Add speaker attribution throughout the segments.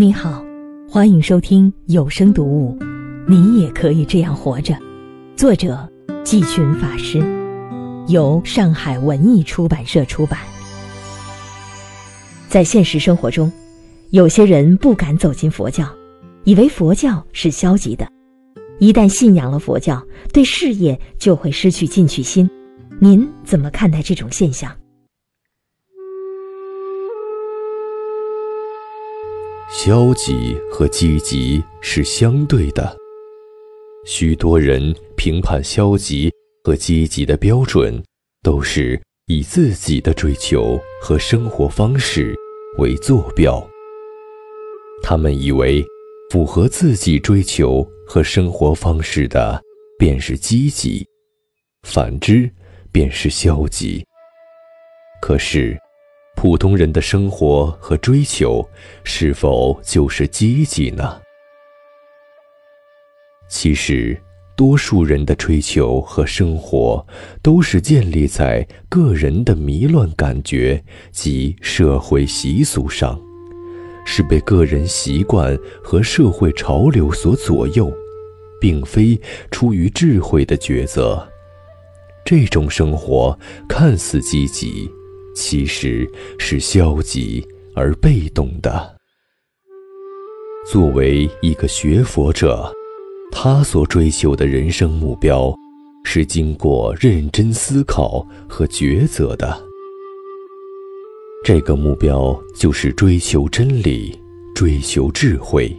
Speaker 1: 你好，欢迎收听有声读物。你也可以这样活着。作者季群法师，由上海文艺出版社出版。在现实生活中，有些人不敢走进佛教，以为佛教是消极的。一旦信仰了佛教，对事业就会失去进取心。您怎么看待这种现象？
Speaker 2: 消极和积极是相对的。许多人评判消极和积极的标准，都是以自己的追求和生活方式为坐标。他们以为，符合自己追求和生活方式的便是积极，反之便是消极。可是。普通人的生活和追求，是否就是积极呢？其实，多数人的追求和生活，都是建立在个人的迷乱感觉及社会习俗上，是被个人习惯和社会潮流所左右，并非出于智慧的抉择。这种生活看似积极。其实是消极而被动的。作为一个学佛者，他所追求的人生目标，是经过认真思考和抉择的。这个目标就是追求真理，追求智慧，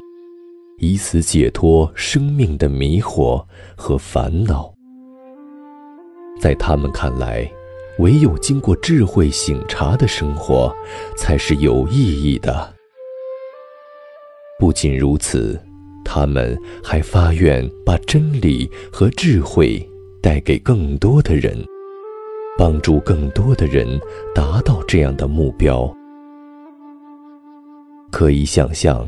Speaker 2: 以此解脱生命的迷惑和烦恼。在他们看来。唯有经过智慧醒察的生活，才是有意义的。不仅如此，他们还发愿把真理和智慧带给更多的人，帮助更多的人达到这样的目标。可以想象，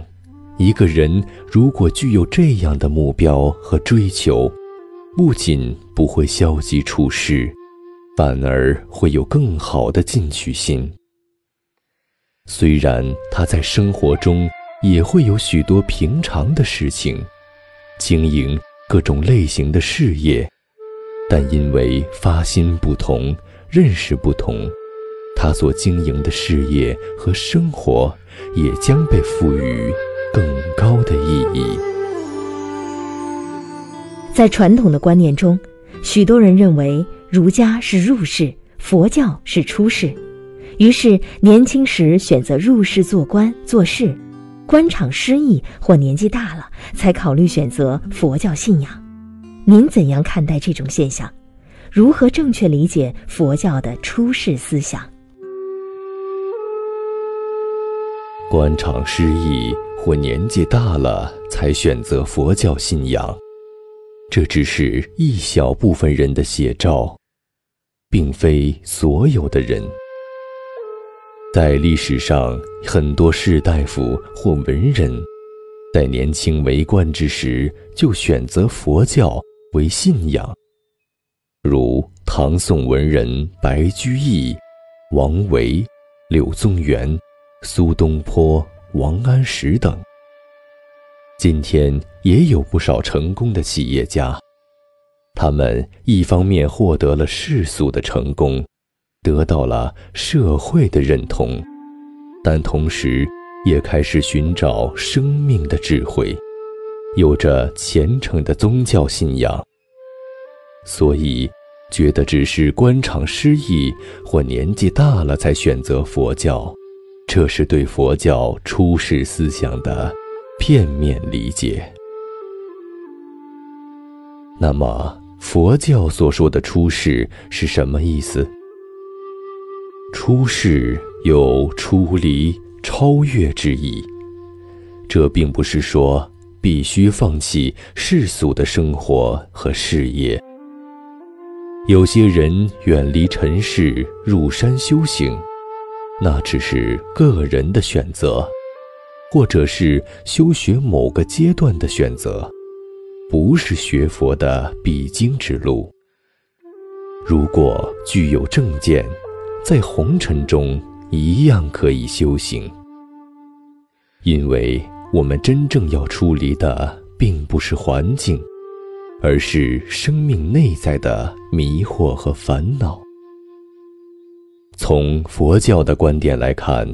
Speaker 2: 一个人如果具有这样的目标和追求，不仅不会消极处事。反而会有更好的进取心。虽然他在生活中也会有许多平常的事情，经营各种类型的事业，但因为发心不同、认识不同，他所经营的事业和生活也将被赋予更高的意义。
Speaker 1: 在传统的观念中，许多人认为。儒家是入世，佛教是出世，于是年轻时选择入世做官做事，官场失意或年纪大了才考虑选择佛教信仰。您怎样看待这种现象？如何正确理解佛教的出世思想？
Speaker 2: 官场失意或年纪大了才选择佛教信仰，这只是一小部分人的写照。并非所有的人，在历史上，很多士大夫或文人，在年轻为官之时就选择佛教为信仰，如唐宋文人白居易、王维、柳宗元、苏东坡、王安石等。今天也有不少成功的企业家。他们一方面获得了世俗的成功，得到了社会的认同，但同时也开始寻找生命的智慧，有着虔诚的宗教信仰。所以，觉得只是官场失意或年纪大了才选择佛教，这是对佛教出世思想的片面理解。那么。佛教所说的出世是什么意思？出世有出离、超越之意。这并不是说必须放弃世俗的生活和事业。有些人远离尘世，入山修行，那只是个人的选择，或者是修学某个阶段的选择。不是学佛的必经之路。如果具有正见，在红尘中一样可以修行。因为我们真正要处理的，并不是环境，而是生命内在的迷惑和烦恼。从佛教的观点来看，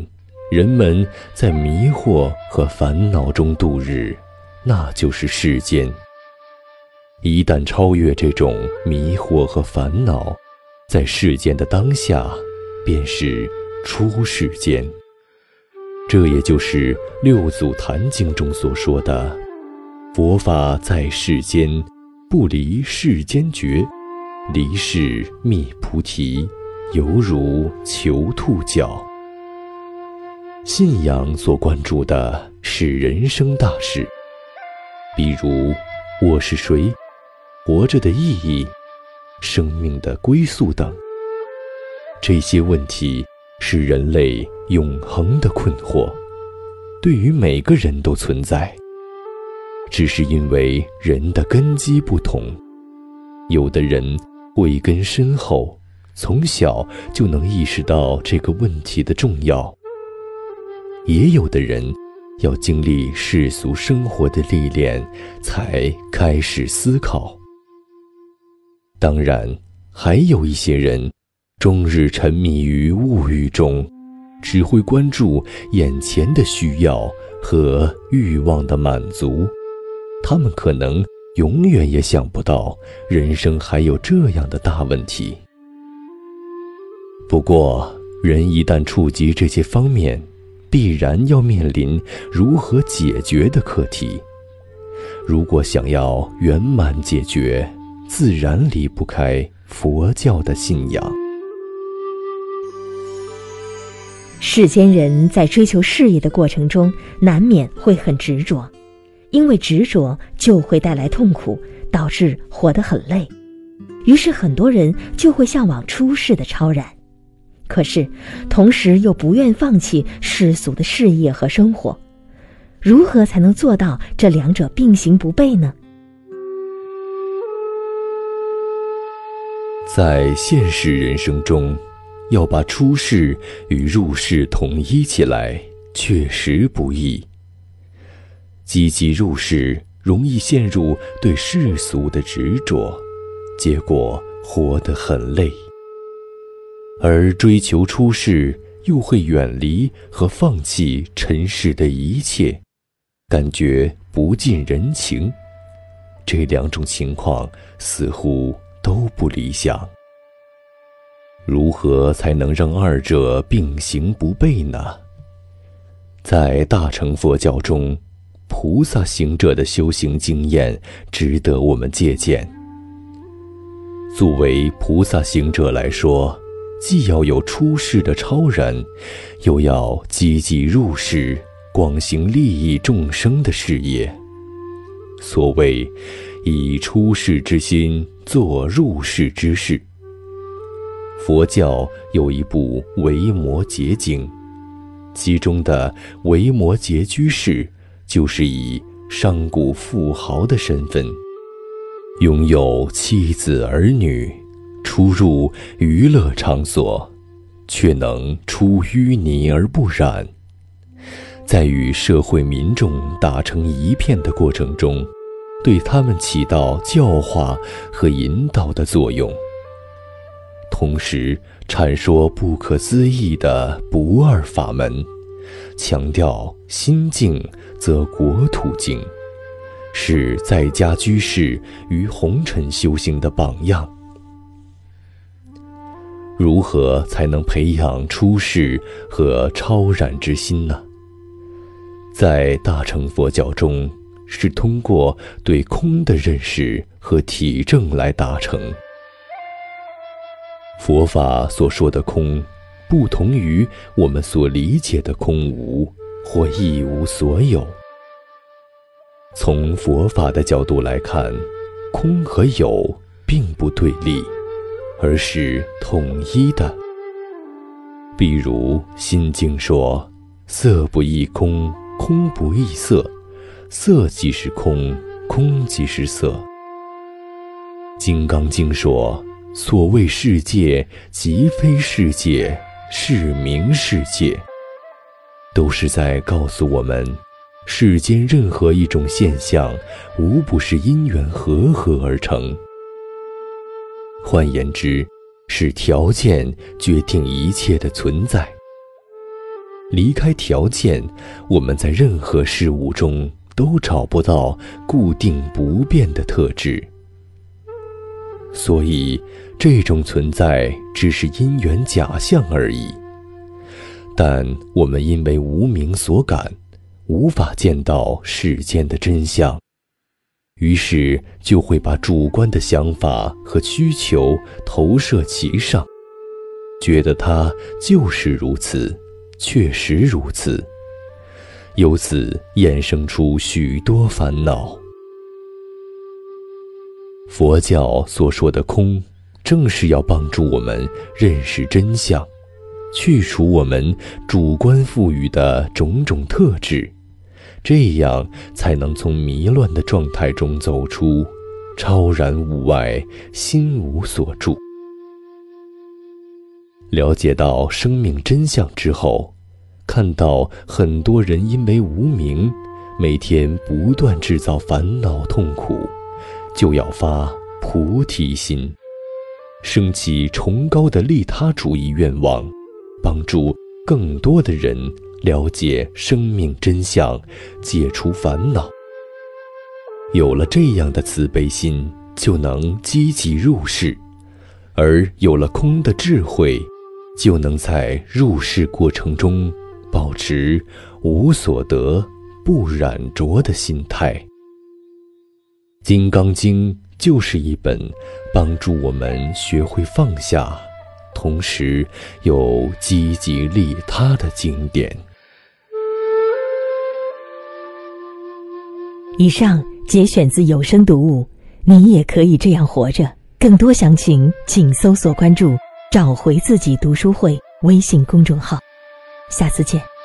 Speaker 2: 人们在迷惑和烦恼中度日，那就是世间。一旦超越这种迷惑和烦恼，在世间的当下，便是出世间。这也就是《六祖坛经》中所说的：“佛法在世间，不离世间觉；离世觅菩提，犹如求兔角。”信仰所关注的是人生大事，比如我是谁，活着的意义，生命的归宿等。这些问题是人类。永恒的困惑，对于每个人都存在，只是因为人的根基不同。有的人慧根深厚，从小就能意识到这个问题的重要；也有的人要经历世俗生活的历练，才开始思考。当然，还有一些人，终日沉迷于物欲中。只会关注眼前的需要和欲望的满足，他们可能永远也想不到人生还有这样的大问题。不过，人一旦触及这些方面，必然要面临如何解决的课题。如果想要圆满解决，自然离不开佛教的信仰。
Speaker 1: 世间人在追求事业的过程中，难免会很执着，因为执着就会带来痛苦，导致活得很累。于是很多人就会向往出世的超然，可是同时又不愿放弃世俗的事业和生活。如何才能做到这两者并行不悖呢？
Speaker 2: 在现实人生中。要把出世与入世统一起来，确实不易。积极入世，容易陷入对世俗的执着，结果活得很累；而追求出世，又会远离和放弃尘世的一切，感觉不近人情。这两种情况似乎都不理想。如何才能让二者并行不悖呢？在大乘佛教中，菩萨行者的修行经验值得我们借鉴。作为菩萨行者来说，既要有出世的超然，又要积极入世，广行利益众生的事业。所谓以出世之心做入世之事。佛教有一部《维摩诘经》，其中的维摩诘居士就是以商贾富豪的身份，拥有妻子儿女，出入娱乐场所，却能出淤泥而不染，在与社会民众打成一片的过程中，对他们起到教化和引导的作用。同时阐说不可思议的不二法门，强调心静则国土静，是在家居士与红尘修行的榜样。如何才能培养出世和超然之心呢？在大乘佛教中，是通过对空的认识和体证来达成。佛法所说的空，不同于我们所理解的空无或一无所有。从佛法的角度来看，空和有并不对立，而是统一的。比如《心经》说：“色不异空，空不异色，色即是空，空即是色。”《金刚经》说。所谓世界，即非世界，是名世界。都是在告诉我们，世间任何一种现象，无不是因缘和合而成。换言之，是条件决定一切的存在。离开条件，我们在任何事物中都找不到固定不变的特质。所以，这种存在只是因缘假象而已。但我们因为无名所感，无法见到世间的真相，于是就会把主观的想法和需求投射其上，觉得它就是如此，确实如此，由此衍生出许多烦恼。佛教所说的空，正是要帮助我们认识真相，去除我们主观赋予的种种特质，这样才能从迷乱的状态中走出，超然物外，心无所住。了解到生命真相之后，看到很多人因为无明，每天不断制造烦恼痛苦。就要发菩提心，升起崇高的利他主义愿望，帮助更多的人了解生命真相，解除烦恼。有了这样的慈悲心，就能积极入世；而有了空的智慧，就能在入世过程中保持无所得、不染着的心态。《金刚经》就是一本帮助我们学会放下，同时又积极利他的经典。
Speaker 1: 以上节选自有声读物，你也可以这样活着。更多详情，请搜索关注“找回自己读书会”微信公众号。下次见。